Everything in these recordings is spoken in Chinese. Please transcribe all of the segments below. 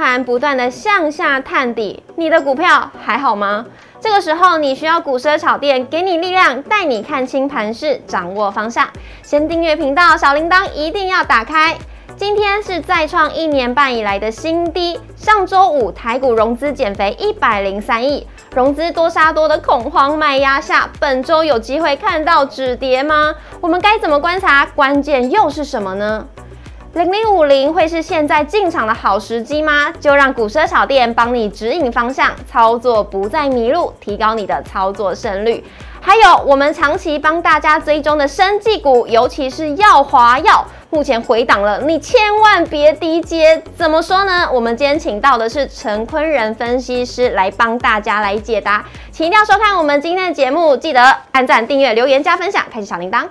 盘不断的向下探底，你的股票还好吗？这个时候你需要股奢炒店给你力量，带你看清盘势，掌握方向。先订阅频道，小铃铛一定要打开。今天是再创一年半以来的新低。上周五台股融资减肥一百零三亿，融资多杀多的恐慌卖压下，本周有机会看到止跌吗？我们该怎么观察？关键又是什么呢？零零五零会是现在进场的好时机吗？就让股奢炒店帮你指引方向，操作不再迷路，提高你的操作胜率。还有我们长期帮大家追踪的生技股，尤其是耀华药，目前回档了，你千万别低接。怎么说呢？我们今天请到的是陈坤仁分析师来帮大家来解答，请一定要收看我们今天的节目，记得按赞、订阅、留言、加分享，开启小铃铛。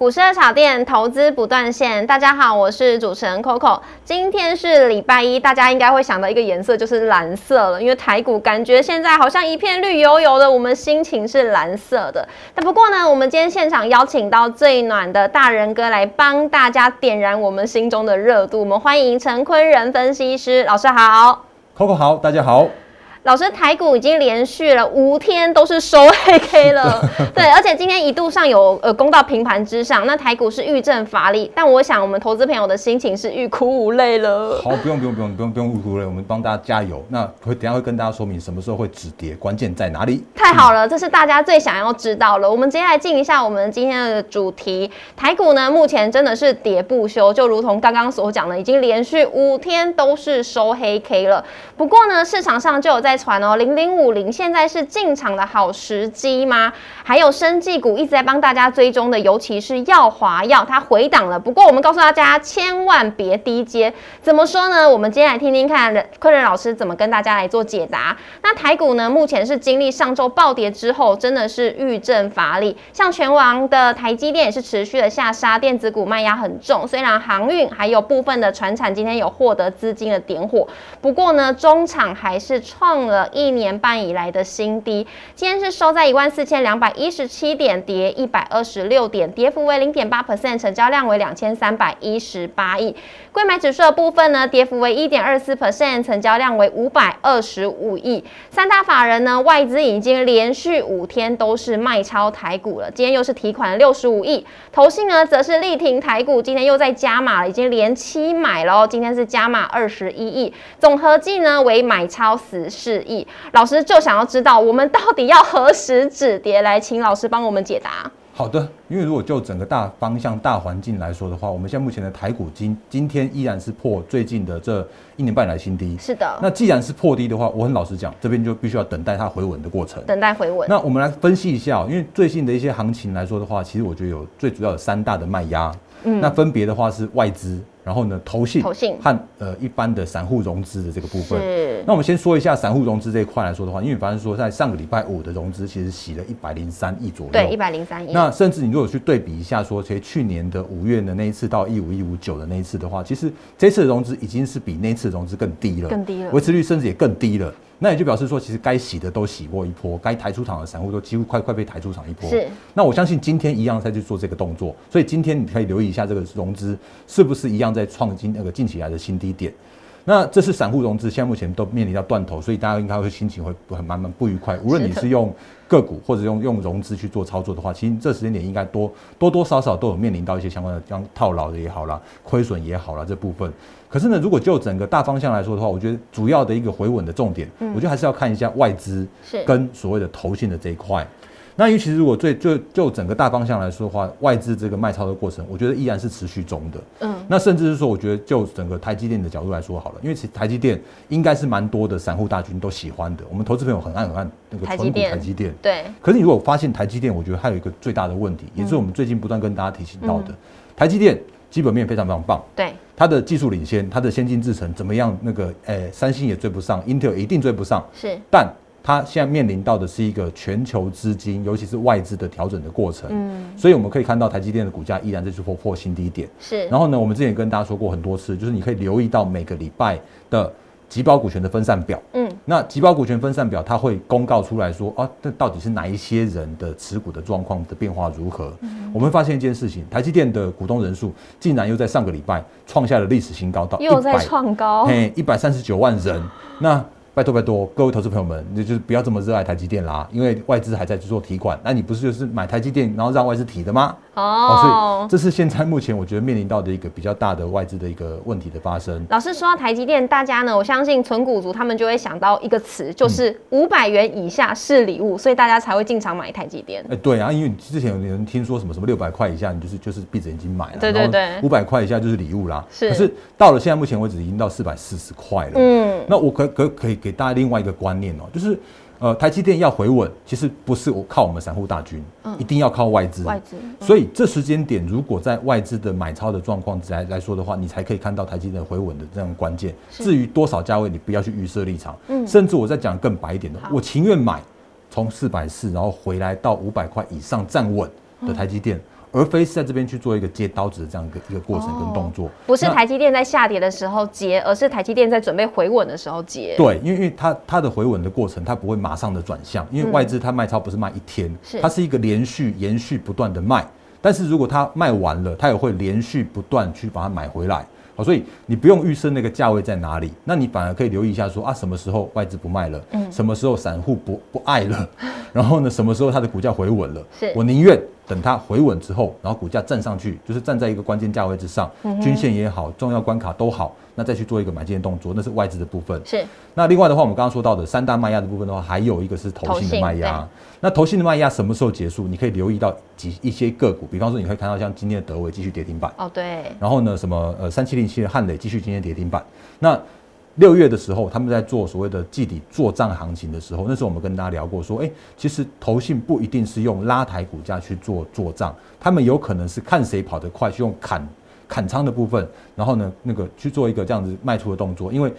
股市的炒店投资不断线，大家好，我是主持人 Coco。今天是礼拜一，大家应该会想到一个颜色就是蓝色了，因为台股感觉现在好像一片绿油油的，我们心情是蓝色的。但不过呢，我们今天现场邀请到最暖的大人哥来帮大家点燃我们心中的热度，我们欢迎陈坤仁分析师老师好，Coco 好，大家好。老师，台股已经连续了五天都是收黑 K 了，对，而且今天一度上有呃攻到平盘之上，那台股是遇震乏力，但我想我们投资朋友的心情是欲哭无泪了。好，不用不用不用不用不用欲哭无泪，我们帮大家加油。那会等下会跟大家说明什么时候会止跌，关键在哪里？太好了，这是大家最想要知道了。我们接下来进一下我们今天的主题，台股呢目前真的是跌不休，就如同刚刚所讲的，已经连续五天都是收黑 K 了。不过呢，市场上就有在。在传哦，零零五零现在是进场的好时机吗？还有生技股一直在帮大家追踪的，尤其是耀华药，它回档了。不过我们告诉大家，千万别低接。怎么说呢？我们今天来听听看，坤仁老师怎么跟大家来做解答。那台股呢，目前是经历上周暴跌之后，真的是遇震乏力。像全网的台积电也是持续的下杀，电子股卖压很重。虽然航运还有部分的船产今天有获得资金的点火，不过呢，中场还是创。了一年半以来的新低，今天是收在一万四千两百一十七点，跌一百二十六点，跌幅为零点八 percent，成交量为两千三百一十八亿。贵买指数的部分呢，跌幅为一点二四 percent，成交量为五百二十五亿。三大法人呢，外资已经连续五天都是卖超台股了，今天又是提款六十五亿。投信呢，则是力挺台股，今天又在加码了，已经连七买了，今天是加码二十一亿，总合计呢为买超十四。示意老师就想要知道我们到底要何时止跌，来请老师帮我们解答。好的，因为如果就整个大方向、大环境来说的话，我们现在目前的台股今今天依然是破最近的这一年半来新低。是的。那既然是破低的话，我很老实讲，这边就必须要等待它回稳的过程。等待回稳。那我们来分析一下，因为最近的一些行情来说的话，其实我觉得有最主要有三大的卖压。嗯。那分别的话是外资。然后呢，投信和呃一般的散户融资的这个部分。那我们先说一下散户融资这一块来说的话，因为反正说在上个礼拜五的融资其实洗了一百零三亿左右。对，一百零三亿。那甚至你如果去对比一下，说其实去年的五月的那一次到一五一五九的那一次的话，其实这次的融资已经是比那次融资更低了，更低了，维持率甚至也更低了。那也就表示说，其实该洗的都洗过一波，该抬出场的散户都几乎快快被抬出场一波。是。那我相信今天一样在去做这个动作，所以今天你可以留意一下这个融资是不是一样在创新那个近起来的新低点。那这是散户融资，现在目前都面临到断头，所以大家应该会心情会很慢慢不愉快。无论你是用个股或者用用融资去做操作的话，其实这时间点应该多多多少少都有面临到一些相关的，像套牢的也好啦，亏损也好啦这部分。可是呢，如果就整个大方向来说的话，我觉得主要的一个回稳的重点，我觉得还是要看一下外资跟所谓的投信的这一块。那尤其是如果最就就整个大方向来说的话，外资这个卖超的过程，我觉得依然是持续中的。嗯，那甚至是说，我觉得就整个台积电的角度来说好了，因为其台积电应该是蛮多的散户大军都喜欢的，我们投资朋友很爱很爱那个纯股台积电。对。可是你如果发现台积电，我觉得还有一个最大的问题，也是我们最近不断跟大家提醒到的，台积电基本面非常非常棒。对。它的技术领先，它的先进制程怎么样？那个诶，三星也追不上，Intel 一定追不上。是。但它现在面临到的是一个全球资金，尤其是外资的调整的过程。嗯，所以我们可以看到台积电的股价依然在去破破新低点。是，然后呢，我们之前跟大家说过很多次，就是你可以留意到每个礼拜的集保股权的分散表。嗯，那集保股权分散表它会公告出来说，啊，这到底是哪一些人的持股的状况的变化如何？我们发现一件事情，台积电的股东人数竟然又在上个礼拜创下了历史新高，到又在创高，嘿，一百三十九万人。那拜托拜托，各位投资朋友们，你就是不要这么热爱台积电啦，因为外资还在去做提款，那你不是就是买台积电，然后让外资提的吗？哦，所以这是现在目前我觉得面临到的一个比较大的外资的一个问题的发生。老师说到台积电，大家呢，我相信存股族他们就会想到一个词，就是五百元以下是礼物，所以大家才会进场买台积电。哎，对啊，因为之前有人听说什么什么六百块以下，你就是就是闭着眼睛买了，对对对，五百块以下就是礼物啦。是，可是到了现在目前为止已经到四百四十块了。嗯，那我可可可以给大家另外一个观念哦，就是。呃，台积电要回稳，其实不是我靠我们散户大军，嗯一定要靠外资。外资，所以这时间点，如果在外资的买超的状况来来说的话，你才可以看到台积电回稳的这样关键。至于多少价位，你不要去预设立场。嗯，甚至我再讲更白一点的，我情愿买从四百四，然后回来到五百块以上站稳的台积电。而非是在这边去做一个接刀子的这样一个一个过程跟动作，不是台积电在下跌的时候接，而是台积电在准备回稳的时候接。对，因为因为它它的回稳的过程，它不会马上的转向，因为外资它卖超不是卖一天，它是一个连续延续不断的卖，但是如果它卖完了，它也会连续不断去把它买回来。好，所以你不用预设那个价位在哪里，那你反而可以留意一下，说啊，什么时候外资不卖了，嗯，什么时候散户不不爱了，然后呢，什么时候它的股价回稳了，是。我宁愿等它回稳之后，然后股价站上去，就是站在一个关键价位之上，均线也好，重要关卡都好。那再去做一个买进的动作，那是外资的部分。是。那另外的话，我们刚刚说到的三大卖压的部分的话，还有一个是投信的卖压。那投信的卖压什么时候结束？你可以留意到几一些个股，比方说你可以看到像今天的德维继续跌停板。哦，对。然后呢，什么呃三七零七的汉磊继续今天跌停板。那六月的时候，他们在做所谓的季底做账行情的时候，那时候我们跟大家聊过，说，哎，其实投信不一定是用拉抬股价去做做账，他们有可能是看谁跑得快，去用砍。砍仓的部分，然后呢，那个去做一个这样子卖出的动作，因为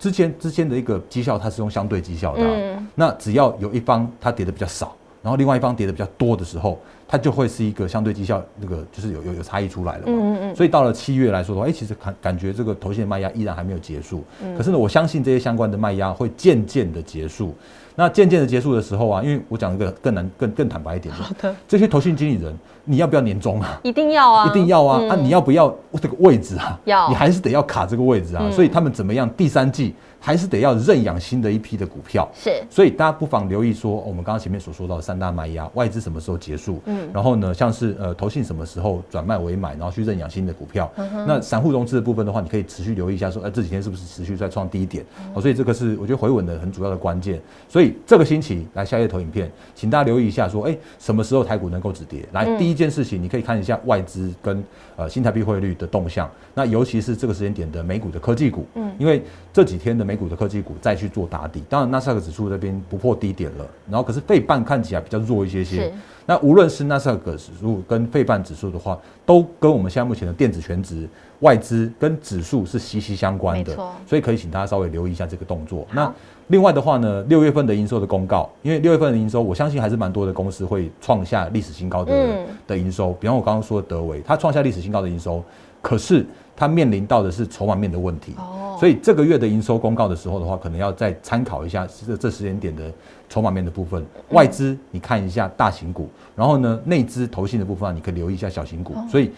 之前之前的一个绩效它是用相对绩效的，那只要有一方它跌的比较少，然后另外一方跌的比较多的时候，它就会是一个相对绩效那个就是有有有差异出来了嘛。嗯嗯所以到了七月来说的话，哎，其实感感觉这个头线卖压依然还没有结束，可是呢，我相信这些相关的卖压会渐渐的结束。那渐渐的结束的时候啊，因为我讲一个更难、更更坦白一点的，这些投信经理人，你要不要年终啊？一定要啊！一定要啊！啊，你要不要这个位置啊？要，你还是得要卡这个位置啊。所以他们怎么样？第三季。还是得要认养新的一批的股票，是，所以大家不妨留意说，我们刚刚前面所说到的三大卖压，外资什么时候结束？嗯，然后呢，像是呃投信什么时候转卖为买，然后去认养新的股票。那散户融资的部分的话，你可以持续留意一下，说哎这几天是不是持续在创低点？哦，所以这个是我觉得回稳的很主要的关键。所以这个星期来下夜投影片，请大家留意一下，说哎什么时候台股能够止跌？来，第一件事情你可以看一下外资跟呃新台币汇率的动向，那尤其是这个时间点的美股的科技股，嗯，因为这几天的美股的科技股再去做打底，当然纳斯达克指数这边不破低点了，然后可是费半看起来比较弱一些些。那无论是纳斯达克指数跟费半指数的话，都跟我们现在目前的电子全值、外资跟指数是息息相关的，所以可以请大家稍微留意一下这个动作。那另外的话呢，六月份的营收的公告，因为六月份的营收，我相信还是蛮多的公司会创下历史新高的的营收。比方我刚刚说的德维，它创下历史新高的营收，可是它面临到的是筹码面的问题。所以这个月的营收公告的时候的话，可能要再参考一下这这时间点的筹码面的部分。外资你看一下大型股，然后呢内资投信的部分你可以留意一下小型股。所以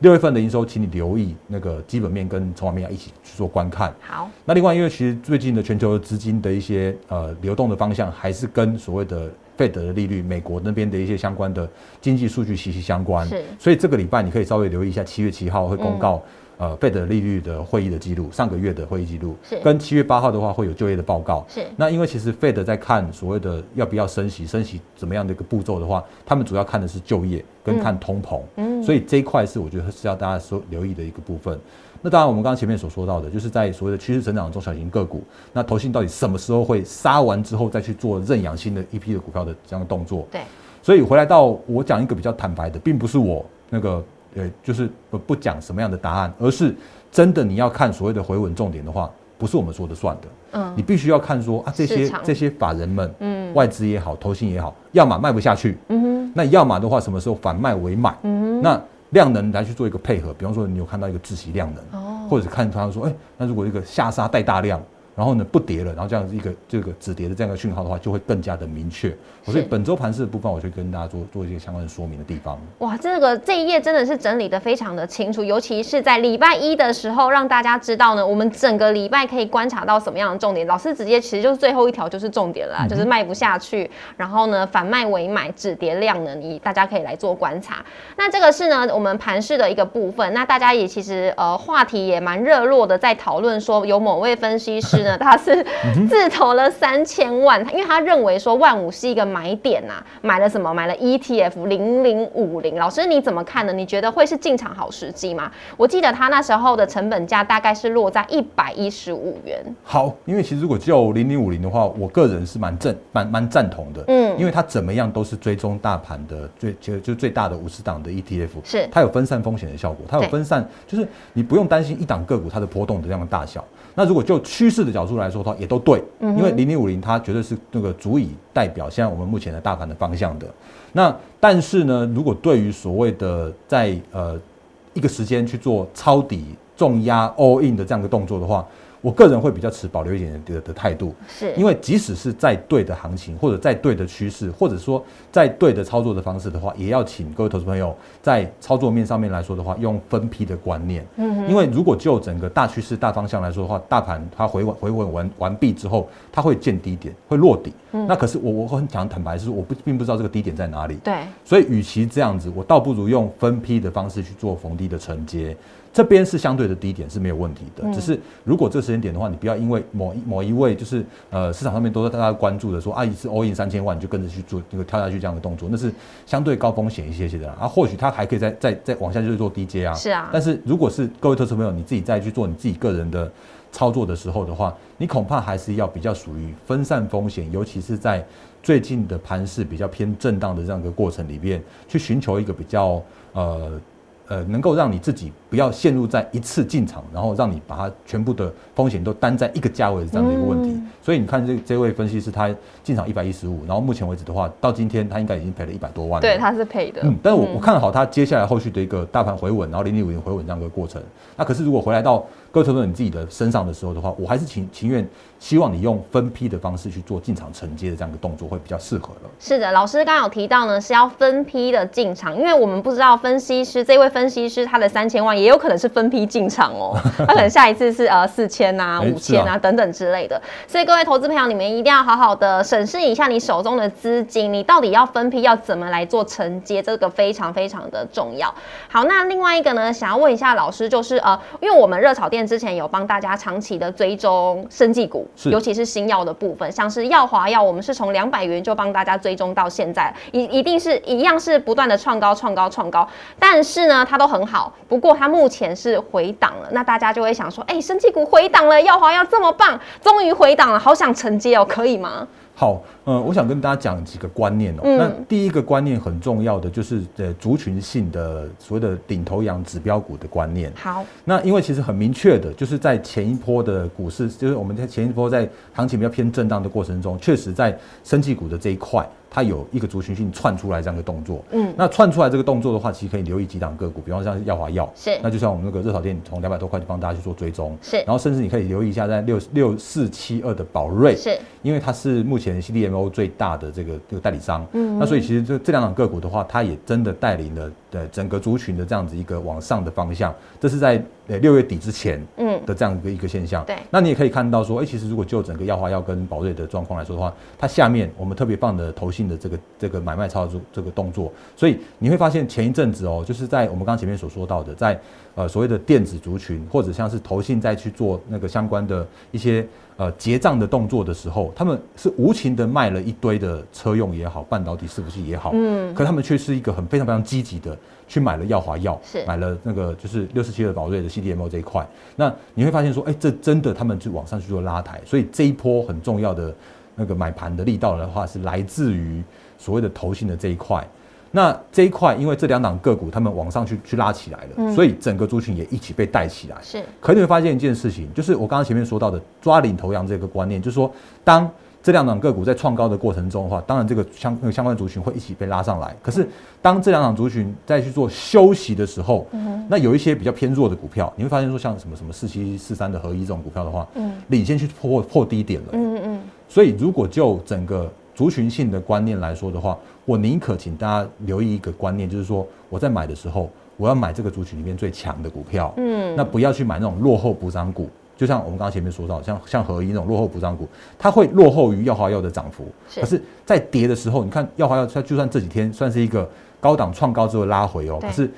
六月份的营收，请你留意那个基本面跟筹码面要一起去做观看。好，那另外因为其实最近的全球资金的一些呃流动的方向，还是跟所谓的费德的利率、美国那边的一些相关的经济数据息息相关。是，所以这个礼拜你可以稍微留意一下，七月七号会公告。呃，费德利率的会议的记录，上个月的会议记录，跟七月八号的话会有就业的报告，是。那因为其实费德在看所谓的要不要升息，升息怎么样的一个步骤的话，他们主要看的是就业跟看通膨，嗯，所以这一块是我觉得是要大家说留意的一个部分。那当然，我们刚刚前面所说到的，就是在所谓的趋势成长中小型个股，那投信到底什么时候会杀完之后再去做认养新的一批的股票的这样的动作？对。所以回来到我讲一个比较坦白的，并不是我那个呃，就是不不讲什么样的答案，而是。真的，你要看所谓的回稳重点的话，不是我们说的算的。嗯你必须要看说啊，这些这些法人们，嗯外资也好，投信也好，要么卖不下去，嗯哼那要么的话，什么时候反卖为买？嗯哼那量能来去做一个配合，比方说你有看到一个窒息量能，哦。或者看他说，哎、那如果一个下杀带大量，然后呢不跌了，然后这样子一个这个止跌的这样一个讯号的话，就会更加的明确。所以本周盘势的部分，我就跟大家做做一些相关的说明的地方。哇，这个这一页真的是整理的非常的清楚，尤其是在礼拜一的时候，让大家知道呢，我们整个礼拜可以观察到什么样的重点。老师直接其实就是最后一条就是重点了啦，就是卖不下去，然后呢反卖为买，止跌量呢，你大家可以来做观察。那这个是呢我们盘市的一个部分，那大家也其实呃话题也蛮热络的，在讨论说有某位分析师呢，他是自投了三千万，因为他认为说万五是一个买点呐、买了什么？买了 ETF 零零五零。老师你怎么看呢？你觉得会是进场好时机吗？我记得他那时候的成本价大概是落在一百一十五元。好，因为其实如果就零零五零的话，我个人是蛮正蛮蛮赞同的，嗯因为它怎么样都是追踪大盘的最就就最大的五十档的 ETF，是它有分散风险的效果，它有分散，就是你不用担心一档个股它的波动的这样的大小。那如果就趋势的角度来说的话，也都对，嗯因为零零五零它绝对是那个足以代表现在我们目前的大盘的方向的。那但是呢，如果对于所谓的在呃一个时间去做抄底、重压、all in 的这样一个动作的话，我个人会比较持保留一点的的态度，是，因为即使是在对的行情，或者在对的趋势，或者说在对的操作的方式的话，也要请各位投资朋友在操作面上面来说的话，用分批的观念。嗯因为如果就整个大趋势、大方向来说的话，大盘它回稳回稳完完毕之后，它会见低点，会落底。嗯那可是我我很想坦白是，我不并不知道这个低点在哪里。对，所以，与其这样子，我倒不如用分批的方式去做逢低的承接。这边是相对的低点是没有问题的，嗯只是如果这个时间点的话，你不要因为某一某一位就是呃市场上面都在大家关注的说啊一次 all in 三千万你就跟着去做这个跳下去这样的动作，那是相对高风险一些些的啦。啊，或许它还可以再再再往下去做低阶啊。是啊但是如果是各位投资朋友你自己再去做你自己个人的操作的时候的话，你恐怕还是要比较属于分散风险，尤其是在最近的盘势比较偏震荡的这样一个过程里面，去寻求一个比较呃呃能够让你自己不要陷入在一次进场，然后让你把它全部的风险都担在一个价位的这样的一个问题。嗯所以你看这这位分析师他进场一百一十五，然后目前为止的话，到今天他应该已经赔了一百多万了。对，他是赔的。嗯，但是我我看好他接下来后续的一个大盘回稳，然后零零五零回稳这样一个过程。那可是如果回来到各位投资者你自己的身上的时候的话，我还是情情愿希望你用分批的方式去做进场承接的这样一个动作会比较适合了。是的，老师刚刚有提到呢，是要分批的进场，因为我们不知道分析师这位分析师他的三千万也有可能是分批进场哦，他可能下一次是呃四千啊、哎五千啊等等之类的，所以各位投资朋友，你们一定要好好的审视一下你手中的资金，你到底要分批要怎么来做承接，这个非常非常的重要。好，那另外一个呢，想要问一下老师，就是呃，因为我们热炒店之前有帮大家长期的追踪生技股，尤其是新药的部分，像是药华药，我们是从两百元就帮大家追踪到现在，一一定是一样是不断的创高、创高、创高，但是呢，它都很好，不过它目前是回档了，那大家就会想说，哎、生技股回档了，药华药这么棒，终于回档了，好想承接哦，可以吗？好，呃，我想跟大家讲几个观念哦、嗯。那第一个观念很重要的就是呃族群性的所谓的领头羊指标股的观念。好，那因为其实很明确的，就是在前一波的股市，就是我们在前一波在行情比较偏震荡的过程中，确实在生技股的这一块，它有一个族群性窜出来这样的动作。嗯，那窜出来这个动作的话，其实可以留意几档个股，比方像是耀华药，是。那就像我们那个热炒店从两百多块就帮大家去做追踪，是。然后甚至你可以留意一下在六六四七二的宝瑞，是，因为它是目前 CDMO 最大的这个这个代理商，嗯。那所以其实这这两档个股的话，它也真的带领了的整个族群的这样子一个往上的方向，这是在呃六月底之前嗯，的这样一个一个现象。对。那你也可以看到说，哎、其实如果就整个药华药跟宝瑞的状况来说的话，它下面我们特别放的投信的这个这个买卖操作这个动作，所以你会发现前一阵子哦，就是在我们刚刚前面所说到的，在呃所谓的电子族群或者像是投信在去做那个相关的一些呃结账的动作的时候，他们是无情的卖了一堆的车用也好，半导体伺服器也好，嗯可他们却是一个很非常非常积极的去买了耀华药，是买了那个就是六四七的宝瑞的 CDMO 这一块。那你会发现说，哎、这真的他们就往上去做拉抬，所以这一波很重要的那个买盘的力道的话，是来自于所谓的投信的这一块。那这一块，因为这两档个股他们往上去去拉起来了，嗯所以整个族群也一起被带起来。是可你会发现一件事情，就是我刚刚前面说到的抓领头羊这个观念，就是说，当这两档个股在创高的过程中的话，当然这个相那个相关族群会一起被拉上来。可是当这两档族群再去做休息的时候，那有一些比较偏弱的股票，你会发现说像什么什么四七四三的合一这种股票的话，嗯领先去破破低点了。嗯嗯所以如果就整个族群性的观念来说的话，我宁可请大家留意一个观念，就是说我在买的时候，我要买这个族群里面最强的股票。嗯那不要去买那种落后补涨股，就像我们刚刚前面说到，像像合一那种落后补涨股，它会落后于耀华药的涨幅。是可是，在跌的时候，你看耀华药，它就算这几天算是一个高档创高之后拉回哦，可是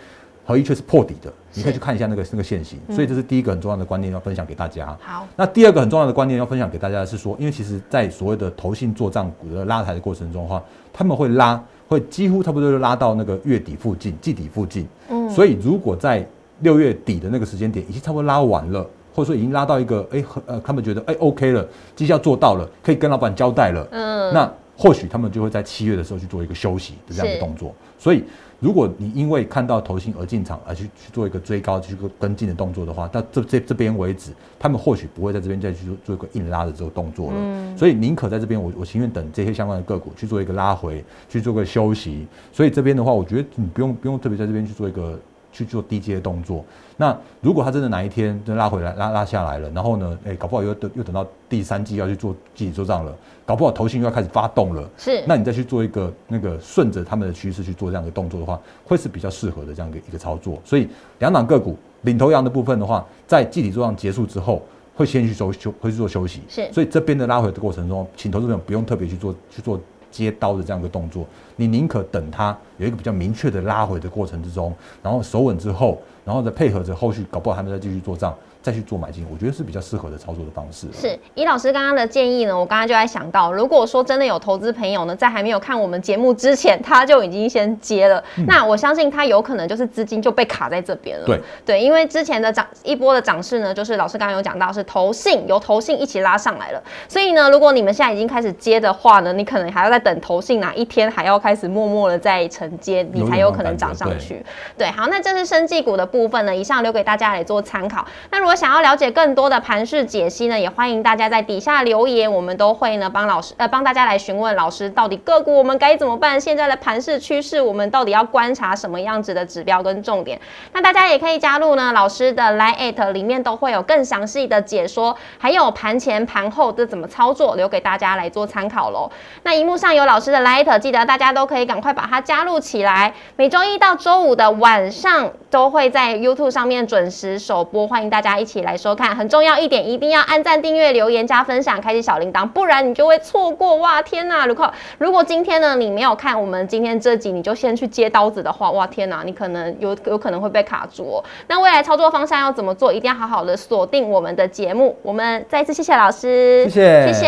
合一却是破底的，你可以去看一下那个那个线型。嗯所以这是第一个很重要的观念要分享给大家。好那第二个很重要的观念要分享给大家的是说，因为其实，在所谓的投信做账股的拉抬的过程中的话，他们会拉，会几乎差不多就拉到那个月底附近、季底附近。嗯所以如果在六月底的那个时间点已经差不多拉完了，或者说已经拉到一个哎很呃他们觉得哎 OK 了，绩效做到了，可以跟老板交代了，嗯那或许他们就会在七月的时候去做一个休息的这样的动作。所以，如果你因为看到投信而进场而去去做一个追高、去做跟进的动作的话，到这这这边为止，他们或许不会在这边再去做做一个硬拉的这个动作了。嗯所以宁可在这边，我我情愿等这些相关的个股去做一个拉回，去做个休息。所以这边的话，我觉得你不用不用特别在这边去做一个去做低阶的动作。那如果它真的哪一天就拉回来拉拉下来了，然后呢，哎、搞不好又等又等到第三季要去做季底做账了，搞不好头型又要开始发动了。是那你再去做一个那个顺着他们的趋势去做这样的动作的话，会是比较适合的这样一个一个操作。所以两档个股领头羊的部分的话，在季底做账结束之后，会先去休休会去做休息。是所以这边的拉回的过程中，请投资者不用特别去做去做接刀的这样一个动作，你宁可等它有一个比较明确的拉回的过程之中，然后手稳之后，然后再配合着后续搞不好他们再继续做账，再去做买进，我觉得是比较适合的操作的方式。是，以老师刚刚的建议呢，我刚刚就在想到，如果说真的有投资朋友呢，在还没有看我们节目之前，他就已经先接了，那我相信他有可能就是资金就被卡在这边了。对对，因为之前的涨一波的涨势呢，就是老师刚刚有讲到是投信由投信一起拉上来了，所以呢，如果你们现在已经开始接的话呢，你可能还要再等投信哪一天还要开始默默的在承接，你才有可能涨上去。对，好，那这是生技股的部分呢，以上留给大家来做参考。那如果想要了解更多的盘势解析呢，也欢迎大家在底下留言，我们都会呢帮老师呃帮大家来询问老师到底个股我们该怎么办，现在的盘势趋势我们到底要观察什么样子的指标跟重点。那大家也可以加入呢老师的 Line at 里面都会有更详细的解说，还有盘前盘后这怎么操作，留给大家来做参考喽。那荧幕上有老师的 Line at，记得大家都可以赶快把它加入起来。每周一到周五的晚上都会在 YouTube 上面准时首播，欢迎大家一起来收看。很重要一点，一定要按赞、订阅、留言、加分享、开启小铃铛，不然你就会错过。哇，天哪！如果如果今天呢你没有看我们今天这集，你就先去接刀子的话，哇，天哪，你可能有有可能会被卡住哦。那未来操作方向要怎么做，一定要好好的锁定我们的节目。我们再一次谢谢老师，谢谢，谢谢，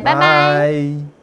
拜拜拜